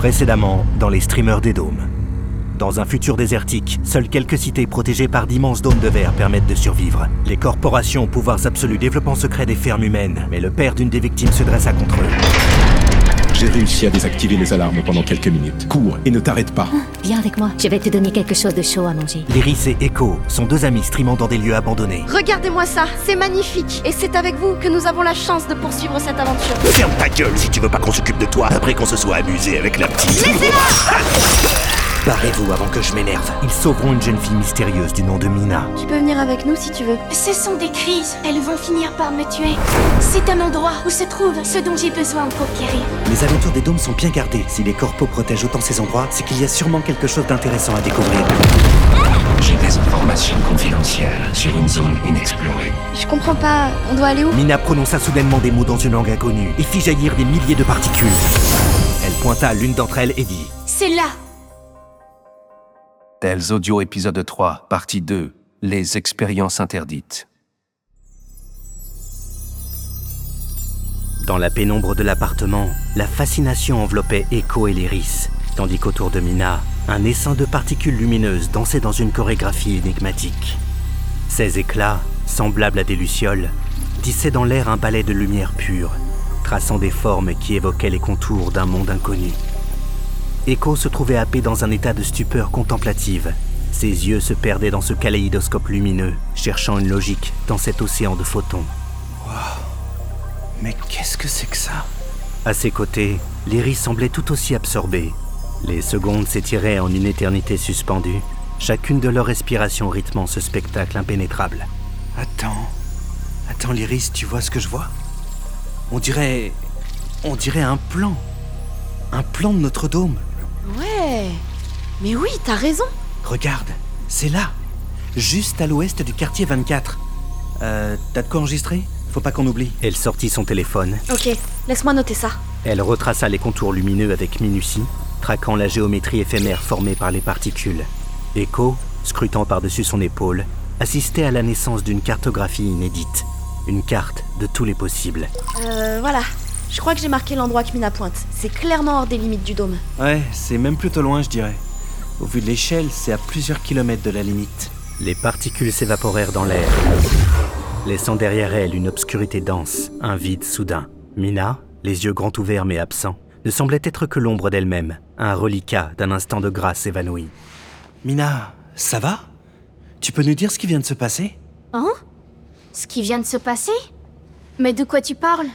Précédemment, dans les streamers des dômes. Dans un futur désertique, seules quelques cités protégées par d'immenses dômes de verre permettent de survivre. Les corporations aux pouvoirs absolus développent en secret des fermes humaines, mais le père d'une des victimes se dressa contre eux. J'ai réussi à désactiver les alarmes pendant quelques minutes. Cours et ne t'arrête pas. Viens avec moi, je vais te donner quelque chose de chaud à manger. Lyris et Echo sont deux amis streamant dans des lieux abandonnés. Regardez-moi ça, c'est magnifique. Et c'est avec vous que nous avons la chance de poursuivre cette aventure. Ferme ta gueule si tu veux pas qu'on s'occupe de toi après qu'on se soit amusé avec la petite. Barrez-vous avant que je m'énerve. Ils sauveront une jeune fille mystérieuse du nom de Mina. Tu peux venir avec nous si tu veux. Ce sont des crises. Elles vont finir par me tuer. C'est un endroit où se trouve ce dont j'ai besoin pour guérir. Les alentours des dômes sont bien gardés. Si les corpos protègent autant ces endroits, c'est qu'il y a sûrement quelque chose d'intéressant à découvrir. J'ai des informations confidentielles sur une zone inexplorée. Je comprends pas, on doit aller où? Mina prononça soudainement des mots dans une langue inconnue et fit jaillir des milliers de particules. Elle pointa à l'une d'entre elles et dit C'est là. Tels Audio épisode 3, partie 2, les expériences interdites. Dans la pénombre de l'appartement, la fascination enveloppait Echo et Lyris, tandis qu'autour de Mina, un essaim de particules lumineuses dansait dans une chorégraphie énigmatique. Ces éclats, semblables à des lucioles, tissaient dans l'air un ballet de lumière pure, traçant des formes qui évoquaient les contours d'un monde inconnu. Echo se trouvait happé dans un état de stupeur contemplative. Ses yeux se perdaient dans ce kaléidoscope lumineux, cherchant une logique dans cet océan de photons. Mais qu'est-ce que c'est que ça? À ses côtés, Lyris semblait tout aussi absorbée. Les secondes s'étiraient en une éternité suspendue, chacune de leurs respirations rythmant ce spectacle impénétrable. Attends. Attends, Lyris, tu vois ce que je vois On dirait. On dirait un plan. Un plan de notre dôme. Ouais. Mais oui, t'as raison. Regarde, c'est là. Juste à l'ouest du quartier 24. Euh, t'as de quoi enregistrer? Faut pas qu'on oublie. Elle sortit son téléphone, Ok, laisse-moi noter ça. elle retraça les contours lumineux avec minutie, traquant la géométrie éphémère formée par les particules. Echo, scrutant par-dessus son épaule, assistait à la naissance d'une cartographie inédite. Une carte de tous les possibles. Euh, voilà. Je crois que j'ai marqué l'endroit que Mina pointe. C'est clairement hors des limites du dôme. Ouais, c'est même plutôt loin, je dirais. Au vu de l'échelle, c'est à plusieurs kilomètres de la limite. Les particules s'évaporèrent dans l'air, laissant derrière elles une obscurité dense, un vide soudain. Mina, les yeux grands ouverts mais absents, ne semblait être que l'ombre d'elle-même, un reliquat d'un instant de grâce évanoui. Mina, ça va? Tu peux nous dire ce qui vient de se passer? Hein? Ce qui vient de se passer? Mais de quoi tu parles?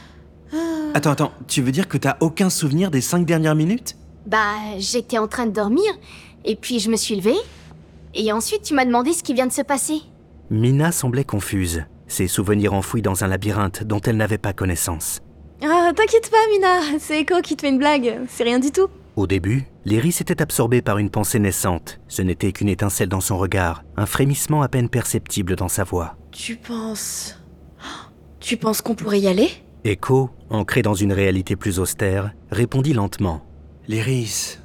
Attends, attends, tu veux dire que t'as aucun souvenir des cinq dernières minutes? Bah, j'étais en train de dormir, et puis je me suis levée, et ensuite tu m'as demandé ce qui vient de se passer. Mina semblait confuse, ses souvenirs enfouis dans un labyrinthe dont elle n'avait pas connaissance. Ah, t'inquiète pas, Mina. C'est Echo qui te fait une blague. C'est rien du tout. Au début, Lyris était absorbée par une pensée naissante. Ce n'était qu'une étincelle dans son regard, un frémissement à peine perceptible dans sa voix. Tu penses. Tu penses qu'on pourrait y aller? Echo, ancré dans une réalité plus austère, répondit lentement. Lyris,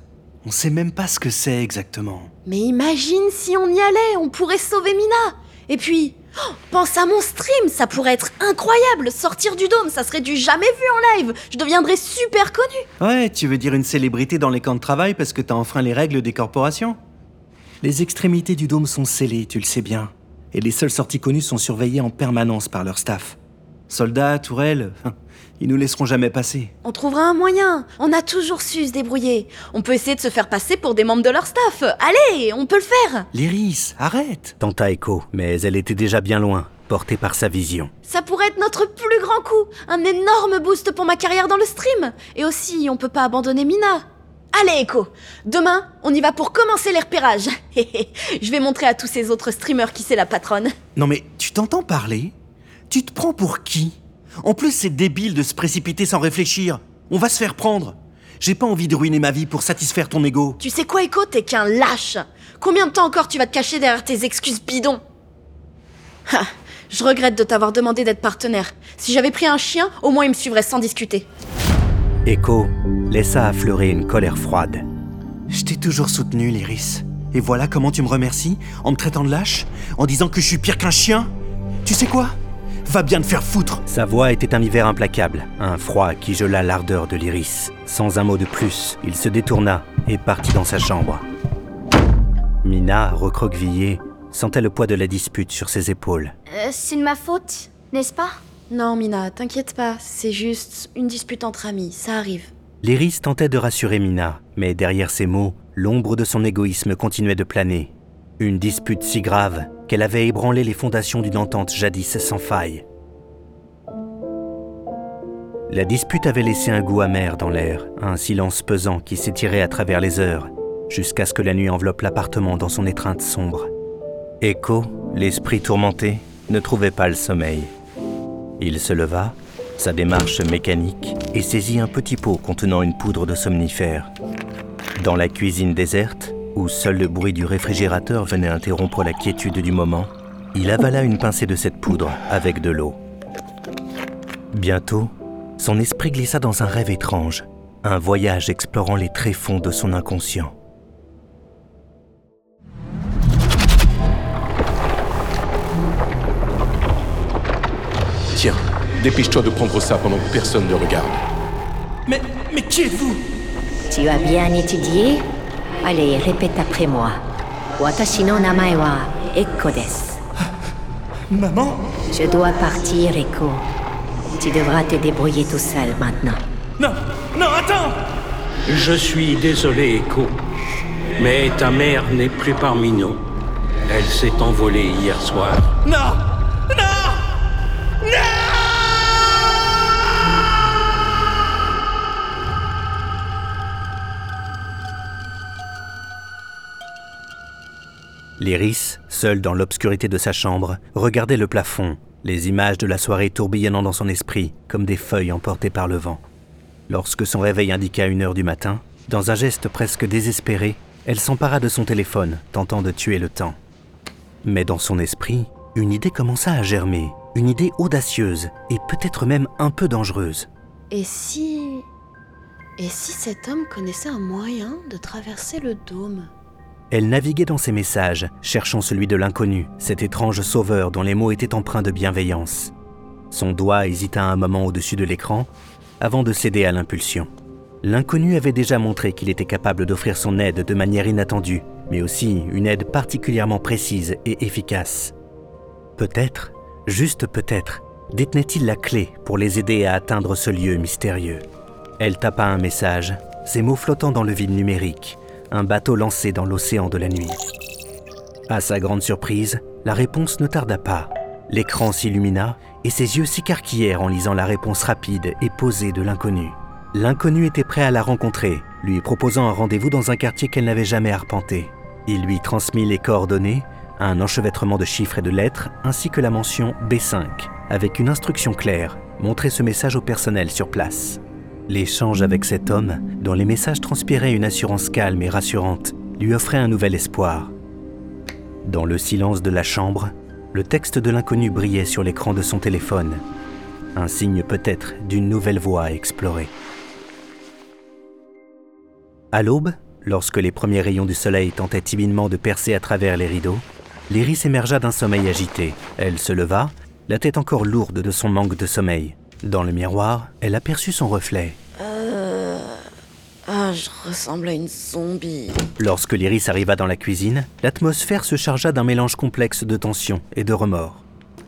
on sait même pas ce que c'est exactement. Mais imagine si on y allait, on pourrait sauver Mina. Et puis, oh, pense à mon stream, ça pourrait être incroyable. Sortir du dôme, ça serait du jamais vu en live. Je deviendrais super connu. Ouais, tu veux dire une célébrité dans les camps de travail parce que t'as enfreint les règles des corporations? Les extrémités du dôme sont scellées, tu le sais bien. Et les seules sorties connues sont surveillées en permanence par leur staff. Soldats, tourelles, ils nous laisseront jamais passer. On trouvera un moyen. On a toujours su se débrouiller. On peut essayer de se faire passer pour des membres de leur staff. Allez, on peut le faire. Lyris, arrête Tenta Echo, mais elle était déjà bien loin, portée par sa vision. Ça pourrait être notre plus grand coup. Un énorme boost pour ma carrière dans le stream. Et aussi, on peut pas abandonner Mina. Allez, Echo. Demain, on y va pour commencer les repérages. Je vais montrer à tous ces autres streamers qui c'est la patronne. Non mais, tu t'entends parler? Tu te prends pour qui? En plus, c'est débile de se précipiter sans réfléchir. On va se faire prendre. J'ai pas envie de ruiner ma vie pour satisfaire ton ego. Tu sais quoi, Echo? T'es qu'un lâche. Combien de temps encore tu vas te cacher derrière tes excuses bidons? Ah, Je regrette de t'avoir demandé d'être partenaire. Si j'avais pris un chien, au moins il me suivrait sans discuter. Echo laissa affleurer une colère froide. Je t'ai toujours soutenu, Lyris. Et voilà comment tu me remercies? En me traitant de lâche? En disant que je suis pire qu'un chien? Tu sais quoi? Va bien te faire foutre Sa voix était un hiver implacable, un froid qui gela l'ardeur de l'iris. Sans un mot de plus, il se détourna et partit dans sa chambre. Mina, recroquevillée, sentait le poids de la dispute sur ses épaules. Euh, c'est de ma faute, n'est-ce pas? Non, Mina, t'inquiète pas, c'est juste une dispute entre amis, ça arrive. L'iris tentait de rassurer Mina, mais derrière ces mots, l'ombre de son égoïsme continuait de planer. Une dispute si grave qu'elle avait ébranlé les fondations d'une entente jadis sans faille. La dispute avait laissé un goût amer dans l'air, un silence pesant qui s'étirait à travers les heures, jusqu'à ce que la nuit enveloppe l'appartement dans son étreinte sombre. Echo, l'esprit tourmenté, ne trouvait pas le sommeil. Il se leva, sa démarche mécanique, et saisit un petit pot contenant une poudre de somnifère. Dans la cuisine déserte, où seul le bruit du réfrigérateur venait interrompre la quiétude du moment, il avala une pincée de cette poudre avec de l'eau. Bientôt, son esprit glissa dans un rêve étrange, un voyage explorant les tréfonds de son inconscient. Tiens, dépêche-toi de prendre ça pendant que personne ne regarde. Mais, mais qui êtes-vous? Tu as bien étudié? Allez, répète après moi. Watashi no namae wa desu. Maman? Je dois partir, Ekko. Tu devras te débrouiller tout seul maintenant. Non Non, attends Je suis désolé, Echo. Mais ta mère n'est plus parmi nous. Elle s'est envolée hier soir. Non L'iris, seul dans l'obscurité de sa chambre, regardait le plafond, les images de la soirée tourbillonnant dans son esprit comme des feuilles emportées par le vent. Lorsque son réveil indiqua une heure du matin, dans un geste presque désespéré, elle s'empara de son téléphone, tentant de tuer le temps. Mais dans son esprit, une idée commença à germer, une idée audacieuse et peut-être même un peu dangereuse. Et si... Et si cet homme connaissait un moyen de traverser le dôme? Elle naviguait dans ses messages, cherchant celui de l'inconnu, cet étrange sauveur dont les mots étaient empreints de bienveillance. Son doigt hésita un moment au-dessus de l'écran, avant de céder à l'impulsion. L'inconnu avait déjà montré qu'il était capable d'offrir son aide de manière inattendue, mais aussi une aide particulièrement précise et efficace. Peut-être, juste peut-être, détenait-il la clé pour les aider à atteindre ce lieu mystérieux. Elle tapa un message, ses mots flottant dans le vide numérique, un bateau lancé dans l'océan de la nuit. À sa grande surprise, la réponse ne tarda pas. L'écran s'illumina et ses yeux s'écarquillèrent en lisant la réponse rapide et posée de l'inconnu. L'inconnu était prêt à la rencontrer, lui proposant un rendez-vous dans un quartier qu'elle n'avait jamais arpenté. Il lui transmit les coordonnées, un enchevêtrement de chiffres et de lettres, ainsi que la mention B5, avec une instruction claire, montrer ce message au personnel sur place. L'échange avec cet homme, dont les messages transpiraient une assurance calme et rassurante, lui offrait un nouvel espoir. Dans le silence de la chambre, le texte de l'inconnu brillait sur l'écran de son téléphone, un signe peut-être d'une nouvelle voie à explorer. À l'aube, lorsque les premiers rayons du soleil tentaient timidement de percer à travers les rideaux, L'iris émergea d'un sommeil agité. Elle se leva, la tête encore lourde de son manque de sommeil. Dans le miroir, elle aperçut son reflet. Euh... Ah, je ressemble à une zombie. Lorsque l'Iris arriva dans la cuisine, l'atmosphère se chargea d'un mélange complexe de tension et de remords.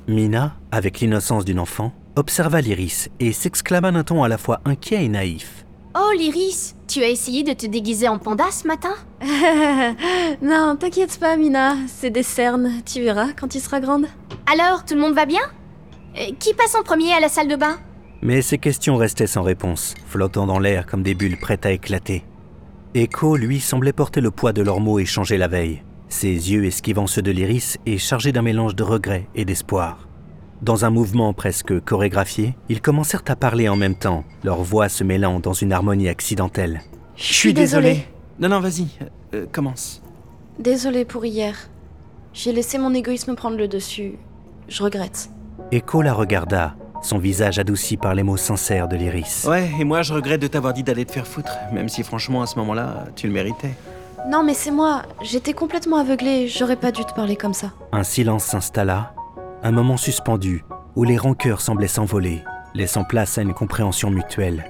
Mina, avec l'innocence d'une enfant, observa l'Iris et s'exclama d'un ton à la fois inquiet et naïf. Oh, Lyris, tu as essayé de te déguiser en panda ce matin non, t'inquiète pas, Mina, c'est des cernes, tu verras quand tu seras grande. Alors, tout le monde va bien? Euh, Qui passe en premier à la salle de bain? Mais ces questions restaient sans réponse, flottant dans l'air comme des bulles prêtes à éclater. Echo, lui, semblait porter le poids de leurs mots échangés la veille, ses yeux esquivant ceux de l'Iris et chargés d'un mélange de regret et d'espoir. Dans un mouvement presque chorégraphié, ils commencèrent à parler en même temps, leurs voix se mêlant dans une harmonie accidentelle. Je suis désolée. Non, non, vas-y, euh, commence. Désolée pour hier. J'ai laissé mon égoïsme prendre le dessus. Je regrette. Echo la regarda, son visage adouci par les mots sincères de l'Iris. Ouais, et moi je regrette de t'avoir dit d'aller te faire foutre, même si franchement à ce moment-là, tu le méritais. Non, mais c'est moi. J'étais complètement aveuglée. J'aurais pas dû te parler comme ça. Un silence s'installa, un moment suspendu, où les rancœurs semblaient s'envoler, laissant place à une compréhension mutuelle.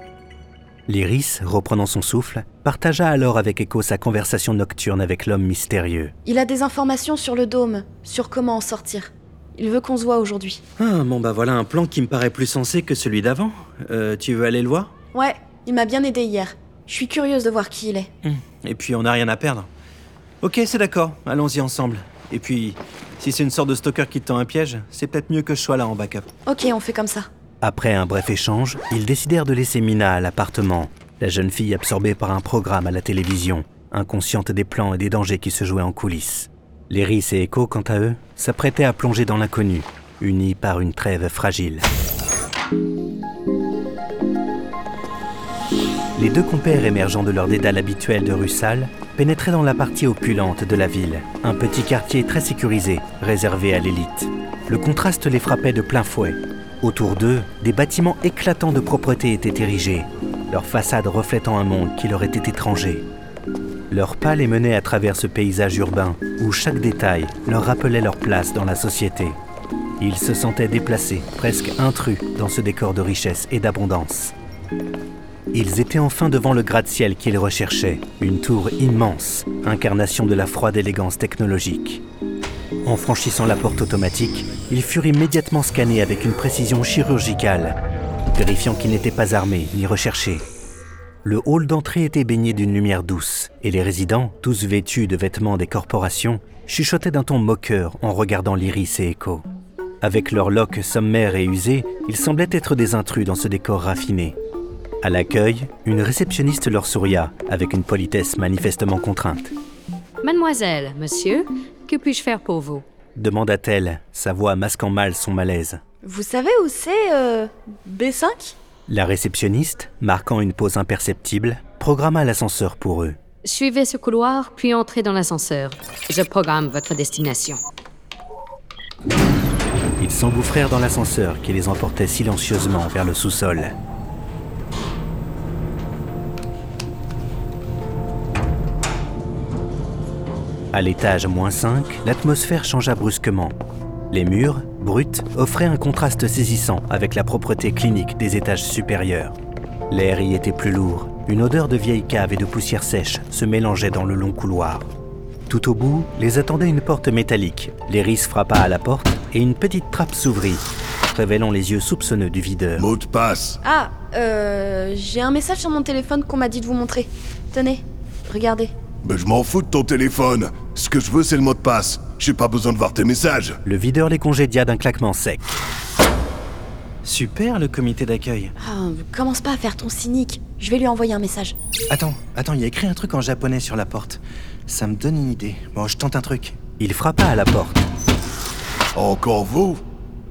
L'iris, reprenant son souffle, partagea alors avec Echo sa conversation nocturne avec l'homme mystérieux. Il a des informations sur le dôme, sur comment en sortir. Il veut qu'on se voit aujourd'hui. Ah, bon bah voilà un plan qui me paraît plus sensé que celui d'avant. Euh, tu veux aller le voir? Ouais, il m'a bien aidé hier. Je suis curieuse de voir qui il est. Hum, Et puis on n'a rien à perdre. Ok, c'est d'accord, allons-y ensemble. Et puis, si c'est une sorte de stalker qui te tend un piège, c'est peut-être mieux que je sois là en backup. Ok, on fait comme ça. Après un bref échange, ils décidèrent de laisser Mina à l'appartement, la jeune fille absorbée par un programme à la télévision, inconsciente des plans et des dangers qui se jouaient en coulisses. Léris et Echo, quant à eux, s'apprêtaient à plonger dans l'inconnu, unis par une trêve fragile. Les deux compères émergeant de leur dédale habituel de Russal pénétraient dans la partie opulente de la ville, un petit quartier très sécurisé, réservé à l'élite. Le contraste les frappait de plein fouet. Autour d'eux, des bâtiments éclatants de propreté étaient érigés, leurs façades reflétant un monde qui leur était étranger. Leur pas les menait à travers ce paysage urbain où chaque détail leur rappelait leur place dans la société. Ils se sentaient déplacés, presque intrus dans ce décor de richesse et d'abondance. Ils étaient enfin devant le gratte-ciel qu'ils recherchaient, une tour immense, incarnation de la froide élégance technologique. En franchissant la porte automatique, ils furent immédiatement scannés avec une précision chirurgicale, vérifiant qu'ils n'étaient pas armés ni recherchés. Le hall d'entrée était baigné d'une lumière douce, et les résidents, tous vêtus de vêtements des corporations, chuchotaient d'un ton moqueur en regardant l'Iris et Echo. Avec leurs loques sommaires et usées, ils semblaient être des intrus dans ce décor raffiné. À l'accueil, une réceptionniste leur souria, avec une politesse manifestement contrainte. Mademoiselle, monsieur, que puis-je faire pour vous? Demanda-t-elle, sa voix masquant mal son malaise. Vous savez où c'est, euh, B5 La réceptionniste, marquant une pause imperceptible, programma l'ascenseur pour eux. Suivez ce couloir, puis entrez dans l'ascenseur. Je programme votre destination. Ils s'engouffrèrent dans l'ascenseur qui les emportait silencieusement vers le sous-sol. À l'étage moins 5, l'atmosphère changea brusquement. Les murs, bruts, offraient un contraste saisissant avec la propreté clinique des étages supérieurs. L'air y était plus lourd. Une odeur de vieille cave et de poussière sèche se mélangeait dans le long couloir. Tout au bout, les attendait une porte métallique. Léris frappa à la porte et une petite trappe s'ouvrit, révélant les yeux soupçonneux du videur. Mot de passe. Ah, euh, j'ai un message sur mon téléphone qu'on m'a dit de vous montrer. Tenez, regardez. Ben je m'en fous de ton téléphone. Ce que je veux, c'est le mot de passe. J'ai pas besoin de voir tes messages. Le videur les congédia d'un claquement sec. Super le comité d'accueil. Ah, commence pas à faire ton cynique. Je vais lui envoyer un message. Attends, attends, il y a écrit un truc en japonais sur la porte. Ça me donne une idée. Bon, je tente un truc. Il frappa à la porte. Encore vous?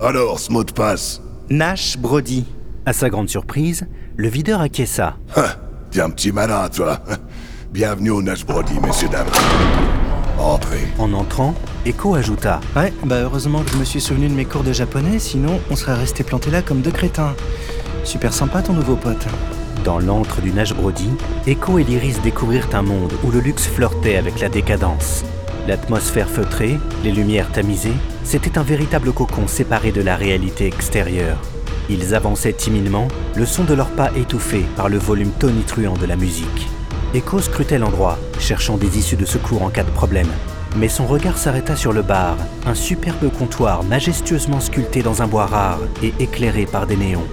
Alors, ce mot de passe Nash Brody. À sa grande surprise, le videur acquiesça. Hein, T'es un petit malin, toi. Bienvenue au Nash Brody, messieurs, dames. Entrez. En entrant, Echo ajouta Ouais, bah heureusement que je me suis souvenu de mes cours de japonais, sinon on serait resté planté là comme deux crétins. Super sympa ton nouveau pote. Dans l'antre du Nash Brody, Echo et l'Iris découvrirent un monde où le luxe flirtait avec la décadence. L'atmosphère feutrée, les lumières tamisées, c'était un véritable cocon séparé de la réalité extérieure. Ils avançaient timidement, le son de leurs pas étouffé par le volume tonitruant de la musique. Echo scrutait l'endroit, cherchant des issues de secours en cas de problème. Mais son regard s'arrêta sur le bar, un superbe comptoir majestueusement sculpté dans un bois rare et éclairé par des néons.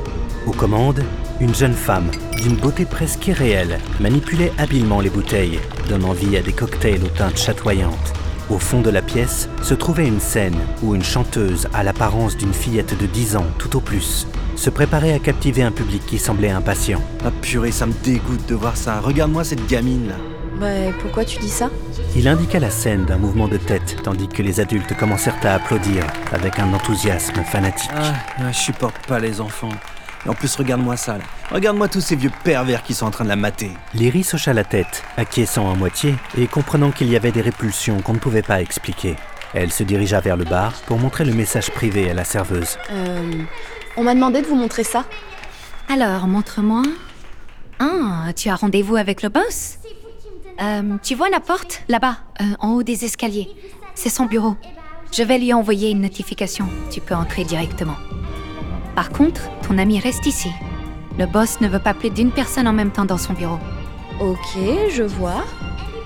Aux commandes, une jeune femme, d'une beauté presque irréelle, manipulait habilement les bouteilles, donnant vie à des cocktails aux teintes chatoyantes. Au fond de la pièce se trouvait une scène où une chanteuse à l'apparence d'une fillette de 10 ans tout au plus se préparait à captiver un public qui semblait impatient. Ah purée, ça me dégoûte de voir ça. Regarde-moi cette gamine là. Bah, pourquoi tu dis ça? Il indiqua la scène d'un mouvement de tête tandis que les adultes commencèrent à applaudir avec un enthousiasme fanatique. Ah, ah, je supporte pas les enfants. Et en plus, regarde-moi ça là. Regarde-moi tous ces vieux pervers qui sont en train de la mater. Lyris hocha la tête, acquiesçant à moitié et comprenant qu'il y avait des répulsions qu'on ne pouvait pas expliquer. Elle se dirigea vers le bar pour montrer le message privé à la serveuse. Euh, on m'a demandé de vous montrer ça. Alors, montre-moi. Ah, tu as rendez-vous avec le boss? Euh, Tu vois la porte Là-bas, euh, en haut des escaliers. C'est son bureau. Je vais lui envoyer une notification. Tu peux entrer directement. Par contre, ton ami reste ici. Le boss ne veut pas plus d'une personne en même temps dans son bureau. Ok, je vois.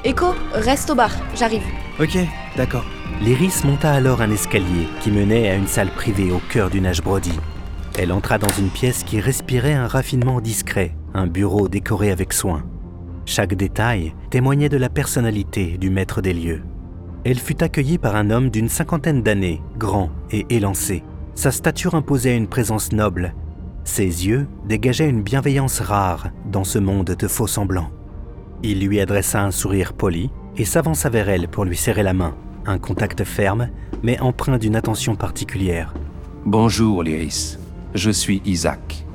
Echo, reste au bar, j'arrive. Ok, d'accord. L'Iris monta alors un escalier qui menait à une salle privée au cœur du Nash Brody. Elle entra dans une pièce qui respirait un raffinement discret, un bureau décoré avec soin. Chaque détail témoignait de la personnalité du maître des lieux. Elle fut accueillie par un homme d'une cinquantaine d'années, grand et élancé. Sa stature imposait une présence noble. Ses yeux dégageaient une bienveillance rare dans ce monde de faux semblants. Il lui adressa un sourire poli et s'avança vers elle pour lui serrer la main, un contact ferme, mais empreint d'une attention particulière. Bonjour, Lyris. Je suis Isaac.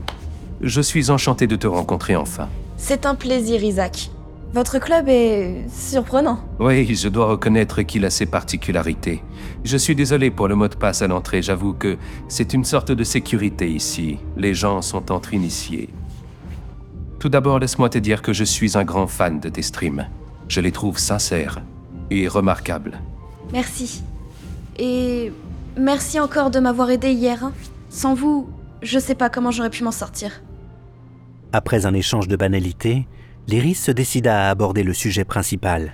Je suis enchanté de te rencontrer enfin. C'est un plaisir, Isaac. Votre club est surprenant. Oui, je dois reconnaître qu'il a ses particularités. Je suis désolé pour le mot de passe à l'entrée, j'avoue que c'est une sorte de sécurité ici. Les gens sont entre initiés. Tout d'abord, laisse-moi te dire que je suis un grand fan de tes streams. Je les trouve sincères et remarquables. Merci. Et merci encore de m'avoir aidé hier. hein. Sans vous, je sais pas comment j'aurais pu m'en sortir. Après un échange de banalités, l'Iris se décida à aborder le sujet principal.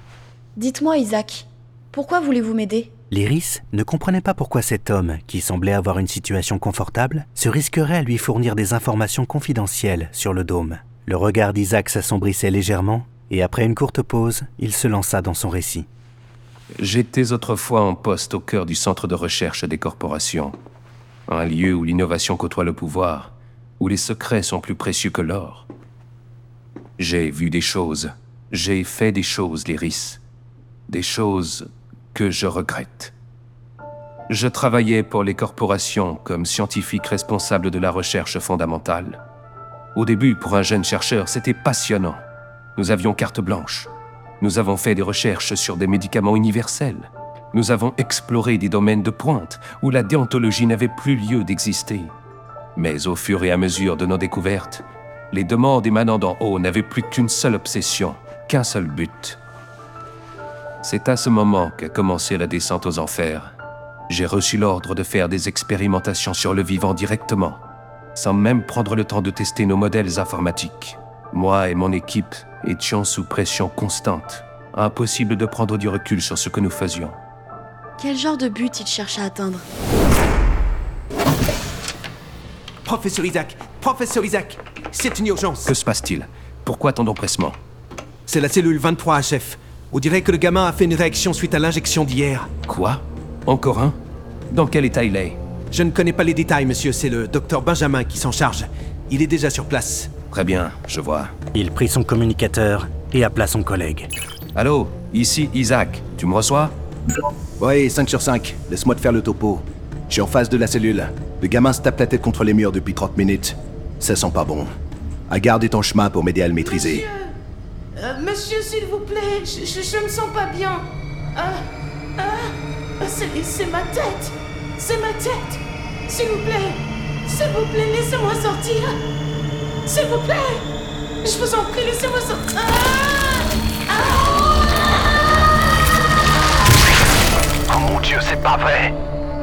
Dites-moi, Isaac, pourquoi voulez-vous m'aider? L'Iris ne comprenait pas pourquoi cet homme, qui semblait avoir une situation confortable, se risquerait à lui fournir des informations confidentielles sur le dôme. Le regard d'Isaac s'assombrissait légèrement, et après une courte pause, il se lança dans son récit. J'étais autrefois en poste au cœur du centre de recherche des corporations. Un lieu où l'innovation côtoie le pouvoir, où les secrets sont plus précieux que l'or. J'ai vu des choses, j'ai fait des choses, Lyris. Des choses que je regrette. Je travaillais pour les corporations comme scientifique responsable de la recherche fondamentale. Au début, pour un jeune chercheur, c'était passionnant. Nous avions carte blanche. Nous avons fait des recherches sur des médicaments universels. Nous avons exploré des domaines de pointe où la déontologie n'avait plus lieu d'exister. Mais au fur et à mesure de nos découvertes, les demandes émanant d'en haut n'avaient plus qu'une seule obsession, qu'un seul but. C'est à ce moment qu'a commencé la descente aux enfers. J'ai reçu l'ordre de faire des expérimentations sur le vivant directement, sans même prendre le temps de tester nos modèles informatiques. Moi et mon équipe étions sous pression constante. Impossible de prendre du recul sur ce que nous faisions. Quel genre de but il cherche à atteindre Professeur Isaac Professeur Isaac C'est une urgence Que se passe-t-il? Pourquoi tant d'empressement? C'est la cellule 23 chef. On dirait que le gamin a fait une réaction suite à l'injection d'hier. Quoi? Encore un? Dans quel état il est? Je ne connais pas les détails, monsieur. C'est le docteur Benjamin qui s'en charge. Il est déjà sur place. Très bien, je vois. Il prit son communicateur et appela son collègue. Allô Ici Isaac. Tu me reçois? Ouais, 5 sur 5. Laisse-moi te faire le topo. Je suis en face de la cellule. Le gamin se tape la tête contre les murs depuis 30 minutes. Ça sent pas bon. À garder ton chemin pour m'aider à le maîtriser. Euh, monsieur, s'il vous plaît, je, je, je me sens pas bien. Ah, ah, c'est ma tête. C'est ma tête. S'il vous plaît, s'il vous plaît, laissez-moi sortir. S'il vous plaît, je vous en prie, laissez-moi sortir. Oh dieu, c'est pas vrai.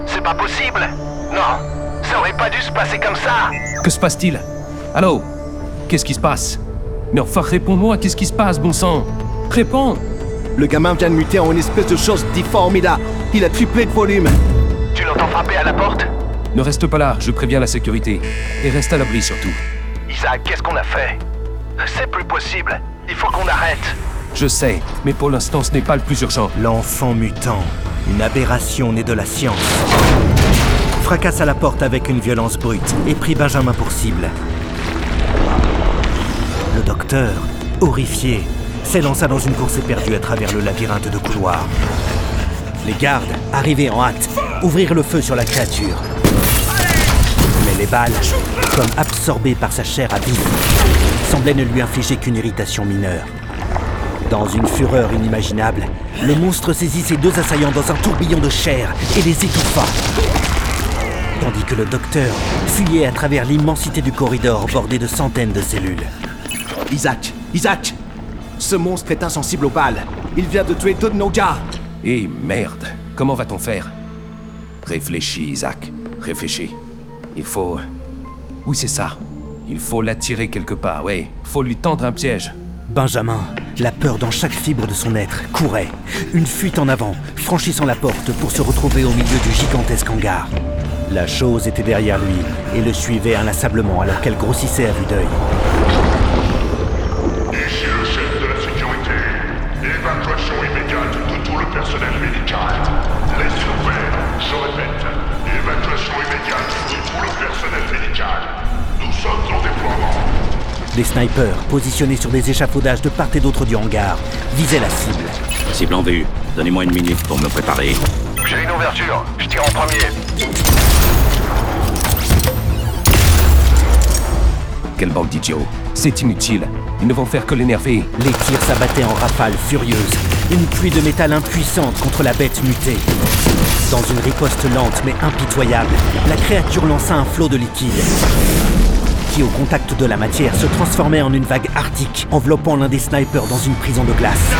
C'est pas possible. Non, ça aurait pas dû se passer comme ça. Que se passe-t-il? Allô? Qu'est-ce qui se passe? Mais enfin, réponds-moi, qu'est-ce qui se passe, bon sang? Réponds Le gamin vient de muter en une espèce de chose difforme. Il a, il a triplé de volume. Tu l'entends frapper à la porte? Ne reste pas là, je préviens la sécurité. Et reste à l'abri surtout. Isaac, qu'est-ce qu'on a fait? C'est plus possible. Il faut qu'on arrête. Je sais, mais pour l'instant, ce n'est pas le plus urgent. L'enfant mutant, une aberration née de la science, fracassa la porte avec une violence brute et prit Benjamin pour cible. Le docteur, horrifié, s'élança dans une course éperdue à travers le labyrinthe de couloirs. Les gardes, arrivés en hâte, ouvrirent le feu sur la créature. Mais les balles, comme absorbées par sa chair à semblaient ne lui infliger qu'une irritation mineure. Dans une fureur inimaginable, le monstre saisit ses deux assaillants dans un tourbillon de chair et les étouffa. Tandis que le docteur fuyait à travers l'immensité du corridor bordé de centaines de cellules. Isaac Isaac Ce monstre est insensible aux balles. Il vient de tuer deux de nos gars. Eh, Et merde, comment va-t-on faire? Réfléchis, Isaac. Réfléchis. Il faut. Oui, c'est ça. Il faut l'attirer quelque part, oui. Faut lui tendre un piège. Benjamin, la peur dans chaque fibre de son être, courait. Une fuite en avant, franchissant la porte pour se retrouver au milieu du gigantesque hangar. La chose était derrière lui et le suivait inlassablement alors qu'elle grossissait à vue d'œil. Ici le chef de la sécurité. Évacuation immédiate de tout le personnel médical. Laissez ouvert, je répète. Évacuation immédiate de tout le personnel médical. Nous sommes en déploiement. Des snipers, positionnés sur des échafaudages de part et d'autre du hangar, visaient la cible. Cible en vue. Donnez-moi une minute pour me préparer. J'ai une ouverture. Je tire en premier. Quelle bande d'idiots. C'est inutile. Ils ne vont faire que l'énerver. Les tirs s'abattaient en rafales furieuses, une pluie de métal impuissante contre la bête mutée. Dans une riposte lente mais impitoyable, la créature lança un flot de liquide qui, au contact de la matière, se transformait en une vague arctique, enveloppant l'un des snipers dans une prison de glace.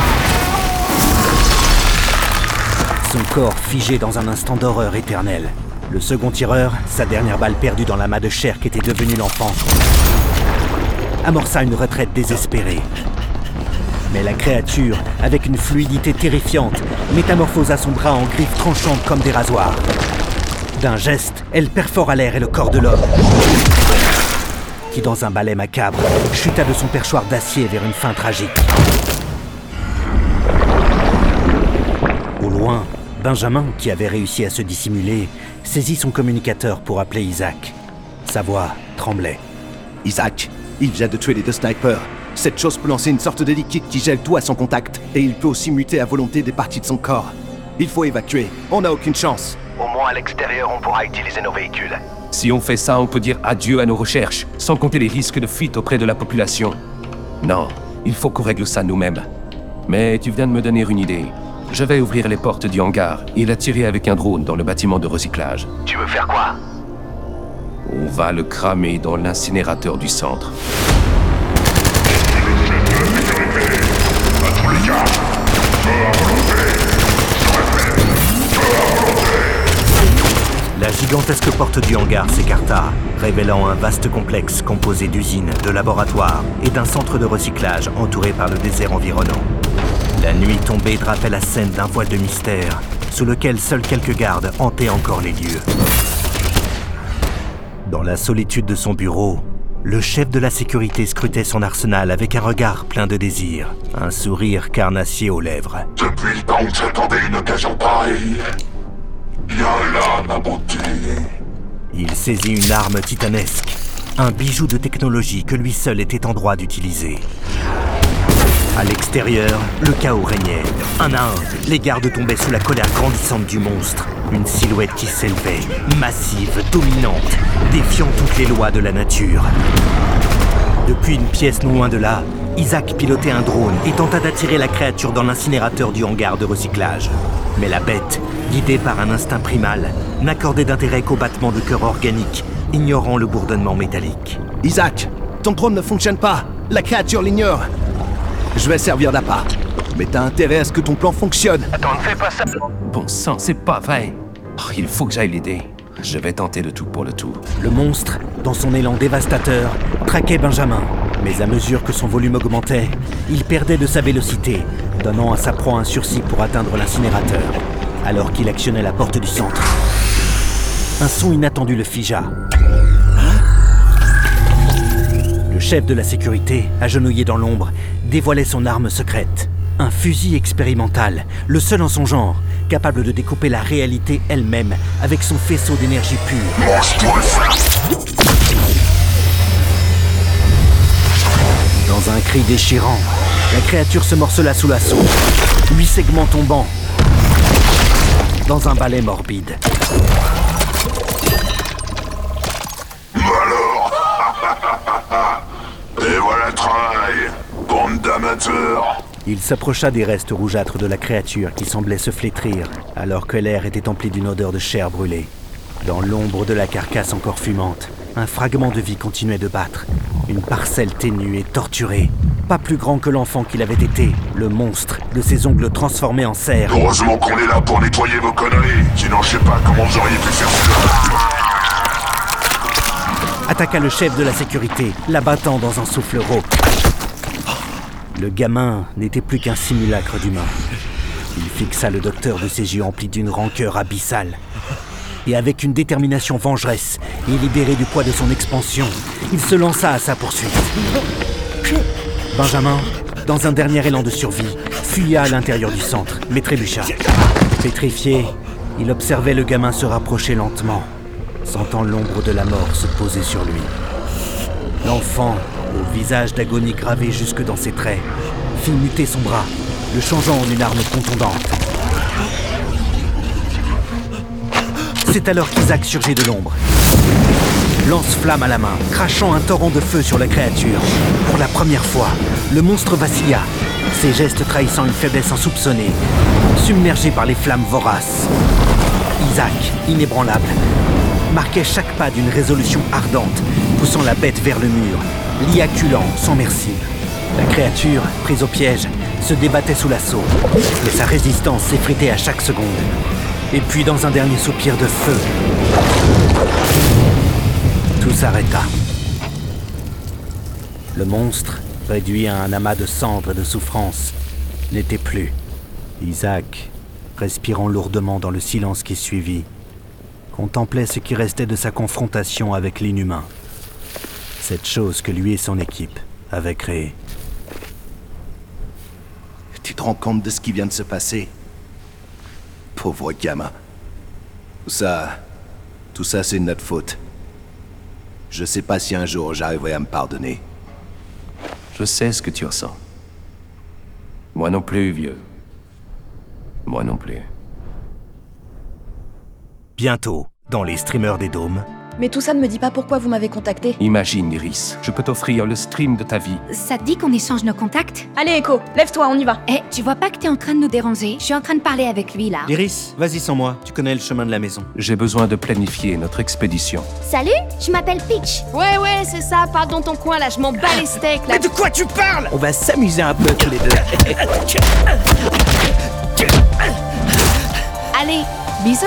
Son corps figé dans un instant d'horreur éternelle. Le second tireur, sa dernière balle perdue dans l'amas de chair qu'était devenu l'enfant, amorça une retraite désespérée. Mais la créature, avec une fluidité terrifiante, métamorphosa son bras en griffes tranchantes comme des rasoirs. D'un geste, elle perfora l'air et le corps de l'homme, qui, dans un balai macabre, chuta de son perchoir d'acier vers une fin tragique. Au loin, Benjamin, qui avait réussi à se dissimuler, saisit son communicateur pour appeler Isaac. Sa voix tremblait. Isaac, il vient de tuer les deux snipers. Cette chose peut lancer une sorte de liquide qui gèle tout à son contact, et il peut aussi muter à volonté des parties de son corps. Il faut évacuer, on n'a aucune chance. Au moins à l'extérieur, on pourra utiliser nos véhicules. Si on fait ça, on peut dire adieu à nos recherches, sans compter les risques de fuite auprès de la population. Non, il faut qu'on règle ça nous-mêmes. Mais tu viens de me donner une idée. Je vais ouvrir les portes du hangar et la tirer avec un drone dans le bâtiment de recyclage. Tu veux faire quoi? On va le cramer dans l'incinérateur du centre. À tous les gigantesque porte du hangar s'écarta, révélant un vaste complexe composé d'usines, de laboratoires et d'un centre de recyclage entouré par le désert environnant. La nuit tombée drapait la scène d'un voile de mystère, sous lequel seuls quelques gardes hantaient encore les lieux. Dans la solitude de son bureau, le chef de la sécurité scrutait son arsenal avec un regard plein de désir, un sourire carnassier aux lèvres. Depuis le temps j'attendais une occasion pareille. Viens ma beauté. Il saisit une arme titanesque, un bijou de technologie que lui seul était en droit d'utiliser. À l'extérieur, le chaos régnait. Un à un, les gardes tombaient sous la colère grandissante du monstre. Une silhouette qui s'élevait, massive, dominante, défiant toutes les lois de la nature. Depuis une pièce non loin de là, Isaac pilotait un drone et tenta d'attirer la créature dans l'incinérateur du hangar de recyclage. Mais la bête, guidée par un instinct primal, n'accordait d'intérêt qu'au battement de cœur organique, ignorant le bourdonnement métallique. Isaac, ton drone ne fonctionne pas. La créature l'ignore. Je vais servir d'appât. Mais t'as intérêt à ce que ton plan fonctionne. Attends, ne fais pas ça. Bon sang, c'est pas vrai. Oh, il faut que j'aille l'aider. Je vais tenter le tout pour le tout. Le monstre, dans son élan dévastateur, traquait Benjamin. Mais à mesure que son volume augmentait, il perdait de sa vélocité, donnant à sa proie un sursis pour atteindre l'incinérateur, alors qu'il actionnait la porte du centre. Un son inattendu le figea. Le chef de la sécurité, agenouillé dans l'ombre, dévoilait son arme secrète. Un fusil expérimental, le seul en son genre, capable de découper la réalité elle-même avec son faisceau d'énergie pure. Dans un cri déchirant, la créature se morcela sous l'assaut, huit segments tombant dans un balai morbide. Et voilà le travail. Bande d'amateurs. Il s'approcha des restes rougeâtres de la créature qui semblait se flétrir, alors que l'air était empli d'une odeur de chair brûlée. Dans l'ombre de la carcasse encore fumante, un fragment de vie continuait de battre. Une parcelle ténue et torturée. Pas plus grand que l'enfant qu'il avait été, le monstre, de ses ongles transformés en cerf. Heureusement qu'on est là pour nettoyer vos conneries. Sinon, je sais pas comment vous auriez pu faire ça. attaqua le chef de la sécurité, l'abattant dans un souffle rauque. Le gamin n'était plus qu'un simulacre d'humain. Il fixa le docteur de ses yeux emplis d'une rancœur abyssale. Et avec une détermination vengeresse, et libéré du poids de son expansion, il se lança à sa poursuite. Benjamin, dans un dernier élan de survie, fuya à l'intérieur du centre, mais trébucha. Pétrifié, il observait le gamin se rapprocher lentement, sentant l'ombre de la mort se poser sur lui. L'enfant, au visage d'agonie gravé jusque dans ses traits, fit muter son bras, le changeant en une arme contondante. C'est alors qu'Isaac surgit de l'ombre. Lance-flamme à la main, crachant un torrent de feu sur la créature. Pour la première fois, le monstre vacilla, ses gestes trahissant une faiblesse insoupçonnée, submergé par les flammes voraces. Isaac, inébranlable, marquait chaque pas d'une résolution ardente, poussant la bête vers le mur, l'y acculant sans merci. La créature, prise au piège, se débattait sous l'assaut, mais sa résistance s'effritait à chaque seconde. Et puis, dans un dernier soupir de feu, tout s'arrêta. Le monstre, réduit à un amas de cendres et de souffrance, n'était plus. Isaac, respirant lourdement dans le silence qui suivit, contemplait ce qui restait de sa confrontation avec l'inhumain. Cette chose que lui et son équipe avaient créée. Tu te rends compte de ce qui vient de se passer? Pauvre gamin. Tout ça. Tout ça, c'est de notre faute. Je sais pas si un jour j'arriverai à me pardonner. Je sais ce que tu ressens. Moi non plus, vieux. Moi non plus. Bientôt, dans les streamers des dômes, Mais tout ça ne me dit pas pourquoi vous m'avez contacté. Imagine, Iris, je peux t'offrir le stream de ta vie. Ça te dit qu'on échange nos contacts? Allez, Echo, lève-toi, on y va. Eh, tu vois pas que t'es en train de nous déranger? Je suis en train de parler avec lui là. Iris, vas-y sans moi, tu connais le chemin de la maison. J'ai besoin de planifier notre expédition. Salut, je m'appelle Peach. Ouais, ouais, c'est ça, parle dans ton coin là, je m'en bats les steaks là. Mais de quoi tu parles? On va s'amuser un peu tous les deux. Allez, bisous